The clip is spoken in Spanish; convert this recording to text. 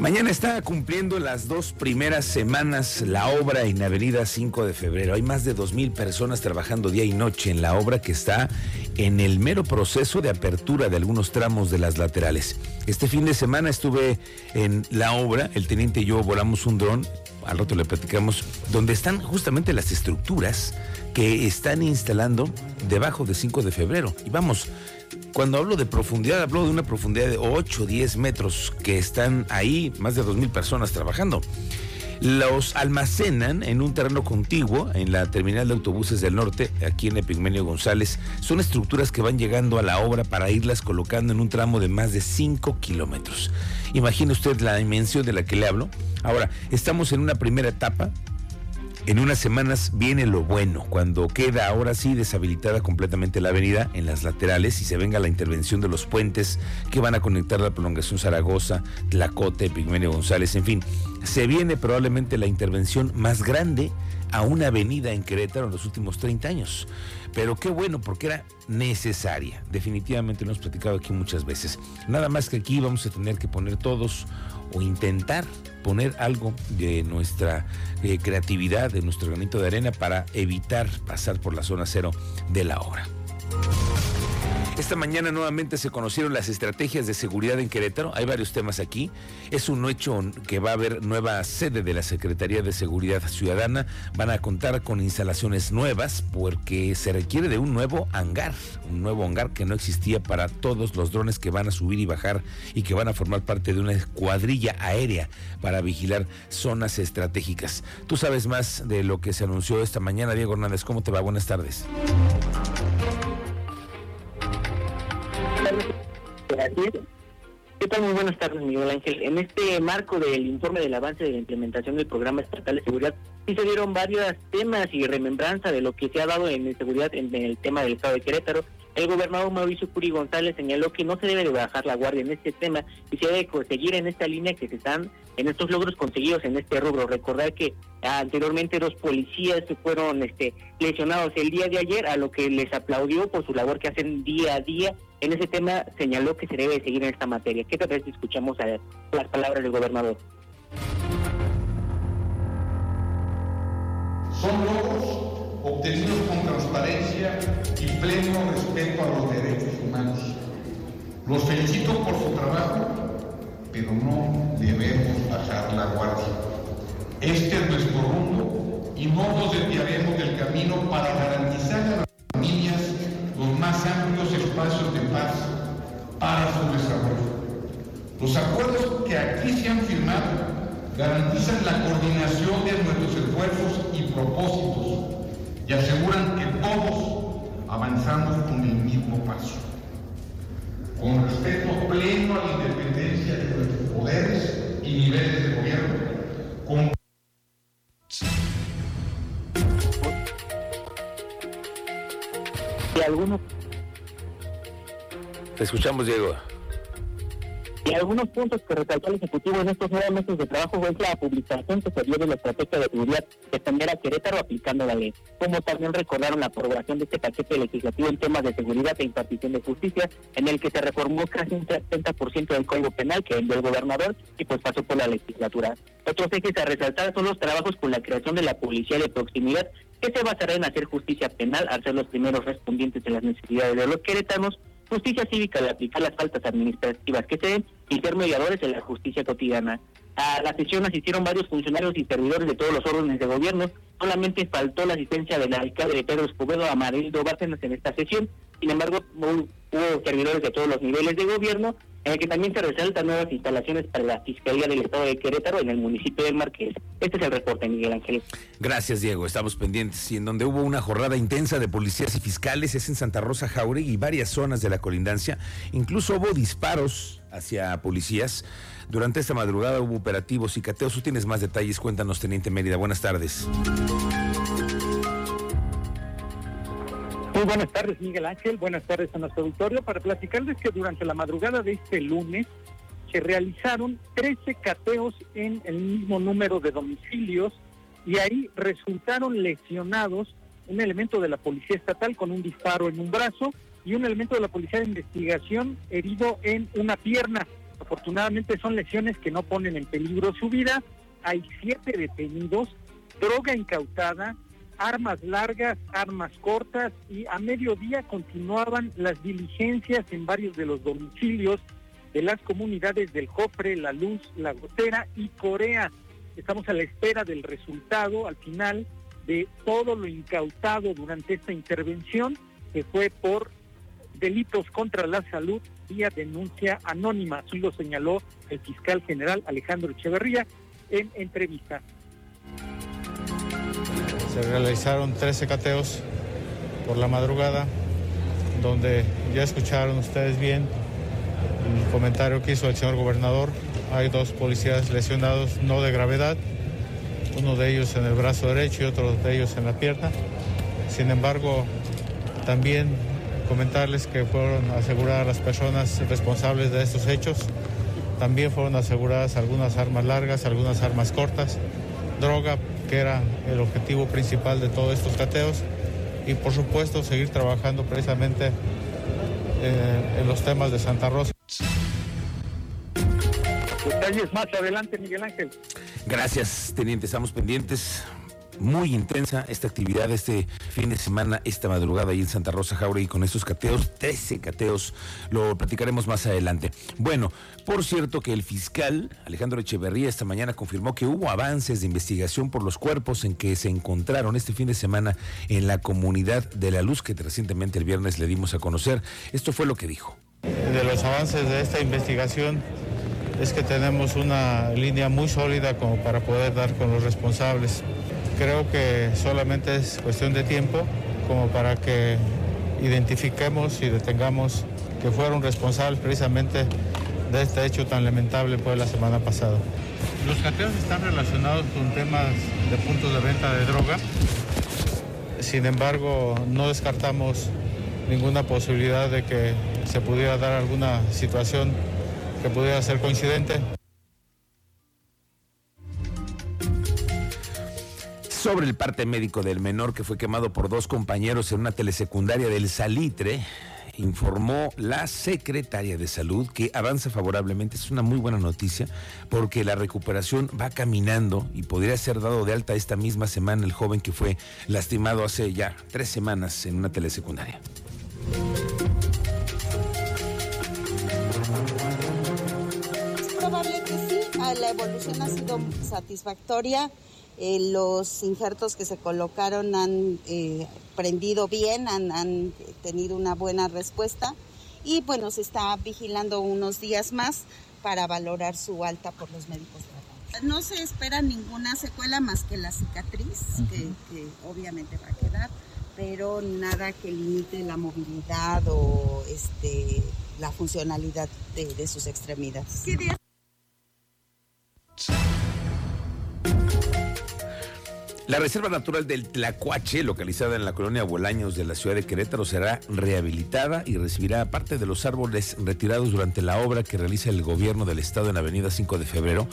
Mañana está cumpliendo las dos primeras semanas la obra en Avenida 5 de Febrero. Hay más de dos mil personas trabajando día y noche en la obra que está en el mero proceso de apertura de algunos tramos de las laterales. Este fin de semana estuve en la obra, el teniente y yo volamos un dron, al rato le platicamos, donde están justamente las estructuras que están instalando debajo de 5 de febrero. Y vamos, cuando hablo de profundidad, hablo de una profundidad de 8 o 10 metros que están ahí, más de 2.000 personas trabajando. Los almacenan en un terreno contiguo en la terminal de autobuses del norte, aquí en Epigmenio González. Son estructuras que van llegando a la obra para irlas colocando en un tramo de más de 5 kilómetros. Imagine usted la dimensión de la que le hablo. Ahora, estamos en una primera etapa en unas semanas viene lo bueno, cuando queda ahora sí deshabilitada completamente la avenida en las laterales y se venga la intervención de los puentes que van a conectar la prolongación Zaragoza, Tlacote, Pigmenio González, en fin. Se viene probablemente la intervención más grande a una avenida en Querétaro en los últimos 30 años. Pero qué bueno, porque era necesaria. Definitivamente lo hemos platicado aquí muchas veces. Nada más que aquí vamos a tener que poner todos o intentar poner algo de nuestra eh, creatividad, de nuestro granito de arena para evitar pasar por la zona cero de la obra. Esta mañana nuevamente se conocieron las estrategias de seguridad en Querétaro. Hay varios temas aquí. Es un hecho que va a haber nueva sede de la Secretaría de Seguridad Ciudadana. Van a contar con instalaciones nuevas porque se requiere de un nuevo hangar. Un nuevo hangar que no existía para todos los drones que van a subir y bajar y que van a formar parte de una cuadrilla aérea para vigilar zonas estratégicas. Tú sabes más de lo que se anunció esta mañana, Diego Hernández. ¿Cómo te va? Buenas tardes. ¿Qué tal? Muy buenas tardes, Miguel Ángel. En este marco del informe del avance de la implementación del programa estatal de seguridad, sí se dieron varios temas y remembranza de lo que se ha dado en seguridad en el tema del estado de Querétaro. El gobernador Mauricio Curi González señaló que no se debe de bajar la guardia en este tema y se debe seguir en esta línea que se están en estos logros conseguidos en este rubro. Recordar que anteriormente dos policías fueron este, lesionados el día de ayer, a lo que les aplaudió por su labor que hacen día a día. En ese tema señaló que se debe seguir en esta materia. ¿Qué parece si escuchamos las palabras del gobernador? Son logros obtenidos con transparencia y pleno respeto a los derechos humanos. Los felicito por su trabajo, pero no debemos bajar la guardia. Este es nuestro rumbo y no nos desviaremos del camino para garantizar a las familias los más amplios espacios de paz para su desarrollo. Los acuerdos que aquí se han firmado garantizan la coordinación de nuestros esfuerzos y propósitos y aseguran que todos avanzamos con el mismo paso, con respeto pleno a la independencia de nuestros poderes y niveles de gobierno, con y algunos Te escuchamos, Diego. Y algunos puntos que resaltó el Ejecutivo en estos nueve meses de trabajo fue la publicación que se dio de la estrategia de seguridad atender a Querétaro aplicando la ley, como también recordaron la aprobación de este paquete legislativo en temas de seguridad e impartición de justicia, en el que se reformó casi un 70% del Código Penal que envió el gobernador y pues pasó por la legislatura. Otros ejes a resaltar son los trabajos con la creación de la policía de proximidad, que se basará en hacer justicia penal al ser los primeros respondientes de las necesidades de los queretanos justicia cívica de aplicar las faltas administrativas que se den y ser mediadores en la justicia cotidiana. A la sesión asistieron varios funcionarios y servidores de todos los órdenes de gobierno. Solamente faltó la asistencia del alcalde de Pedro Escobedo Amarildo Bárcenas en esta sesión. Sin embargo, hubo servidores de todos los niveles de gobierno, en el que también se resaltan nuevas instalaciones para la Fiscalía del Estado de Querétaro en el municipio del Marqués. Este es el reporte, Miguel Ángel. Gracias, Diego. Estamos pendientes. Y en donde hubo una jornada intensa de policías y fiscales es en Santa Rosa Jauregui y varias zonas de la colindancia. Incluso hubo disparos hacia policías. Durante esta madrugada hubo operativos y cateos. Tú tienes más detalles. Cuéntanos, Teniente Mérida. Buenas tardes. Buenas tardes, Miguel Ángel. Buenas tardes a nuestro auditorio. Para platicarles que durante la madrugada de este lunes se realizaron 13 cateos en el mismo número de domicilios y ahí resultaron lesionados un elemento de la Policía Estatal con un disparo en un brazo y un elemento de la Policía de Investigación herido en una pierna. Afortunadamente son lesiones que no ponen en peligro su vida. Hay siete detenidos, droga incautada, armas largas, armas cortas y a mediodía continuaban las diligencias en varios de los domicilios de las comunidades del Jofre, La Luz, La Gotera y Corea. Estamos a la espera del resultado al final de todo lo incautado durante esta intervención, que fue por delitos contra la salud vía denuncia anónima. Así lo señaló el fiscal general Alejandro Echeverría en entrevista. Se realizaron 13 cateos por la madrugada, donde ya escucharon ustedes bien el comentario que hizo el señor gobernador. Hay dos policías lesionados, no de gravedad, uno de ellos en el brazo derecho y otro de ellos en la pierna. Sin embargo, también comentarles que fueron aseguradas las personas responsables de estos hechos. También fueron aseguradas algunas armas largas, algunas armas cortas, droga, que era el objetivo principal de todos estos cateos, y por supuesto seguir trabajando precisamente eh, en los temas de Santa Rosa. Detalles más adelante, Miguel Ángel. Gracias, teniente. Estamos pendientes. Muy intensa esta actividad este fin de semana, esta madrugada ahí en Santa Rosa Jauregui con estos cateos, 13 cateos, lo platicaremos más adelante. Bueno, por cierto que el fiscal Alejandro Echeverría esta mañana confirmó que hubo avances de investigación por los cuerpos en que se encontraron este fin de semana en la comunidad de la luz que recientemente el viernes le dimos a conocer. Esto fue lo que dijo. De los avances de esta investigación es que tenemos una línea muy sólida como para poder dar con los responsables. Creo que solamente es cuestión de tiempo como para que identifiquemos y detengamos que fueron responsables precisamente de este hecho tan lamentable pues la semana pasada. Los cateos están relacionados con temas de puntos de venta de droga. Sin embargo, no descartamos ninguna posibilidad de que se pudiera dar alguna situación que pudiera ser coincidente. Sobre el parte médico del menor que fue quemado por dos compañeros en una telesecundaria del Salitre, informó la secretaria de salud que avanza favorablemente. Es una muy buena noticia porque la recuperación va caminando y podría ser dado de alta esta misma semana el joven que fue lastimado hace ya tres semanas en una telesecundaria. probable que sí, la evolución ha sido satisfactoria. Eh, los injertos que se colocaron han eh, prendido bien, han, han, tenido una buena respuesta y bueno, se está vigilando unos días más para valorar su alta por los médicos. No se espera ninguna secuela más que la cicatriz, uh -huh. que, que obviamente va a quedar, pero nada que limite la movilidad o este, la funcionalidad de, de sus extremidades. ¿Qué La Reserva Natural del Tlacuache, localizada en la colonia Bolaños de la ciudad de Querétaro, será rehabilitada y recibirá parte de los árboles retirados durante la obra que realiza el gobierno del estado en Avenida 5 de Febrero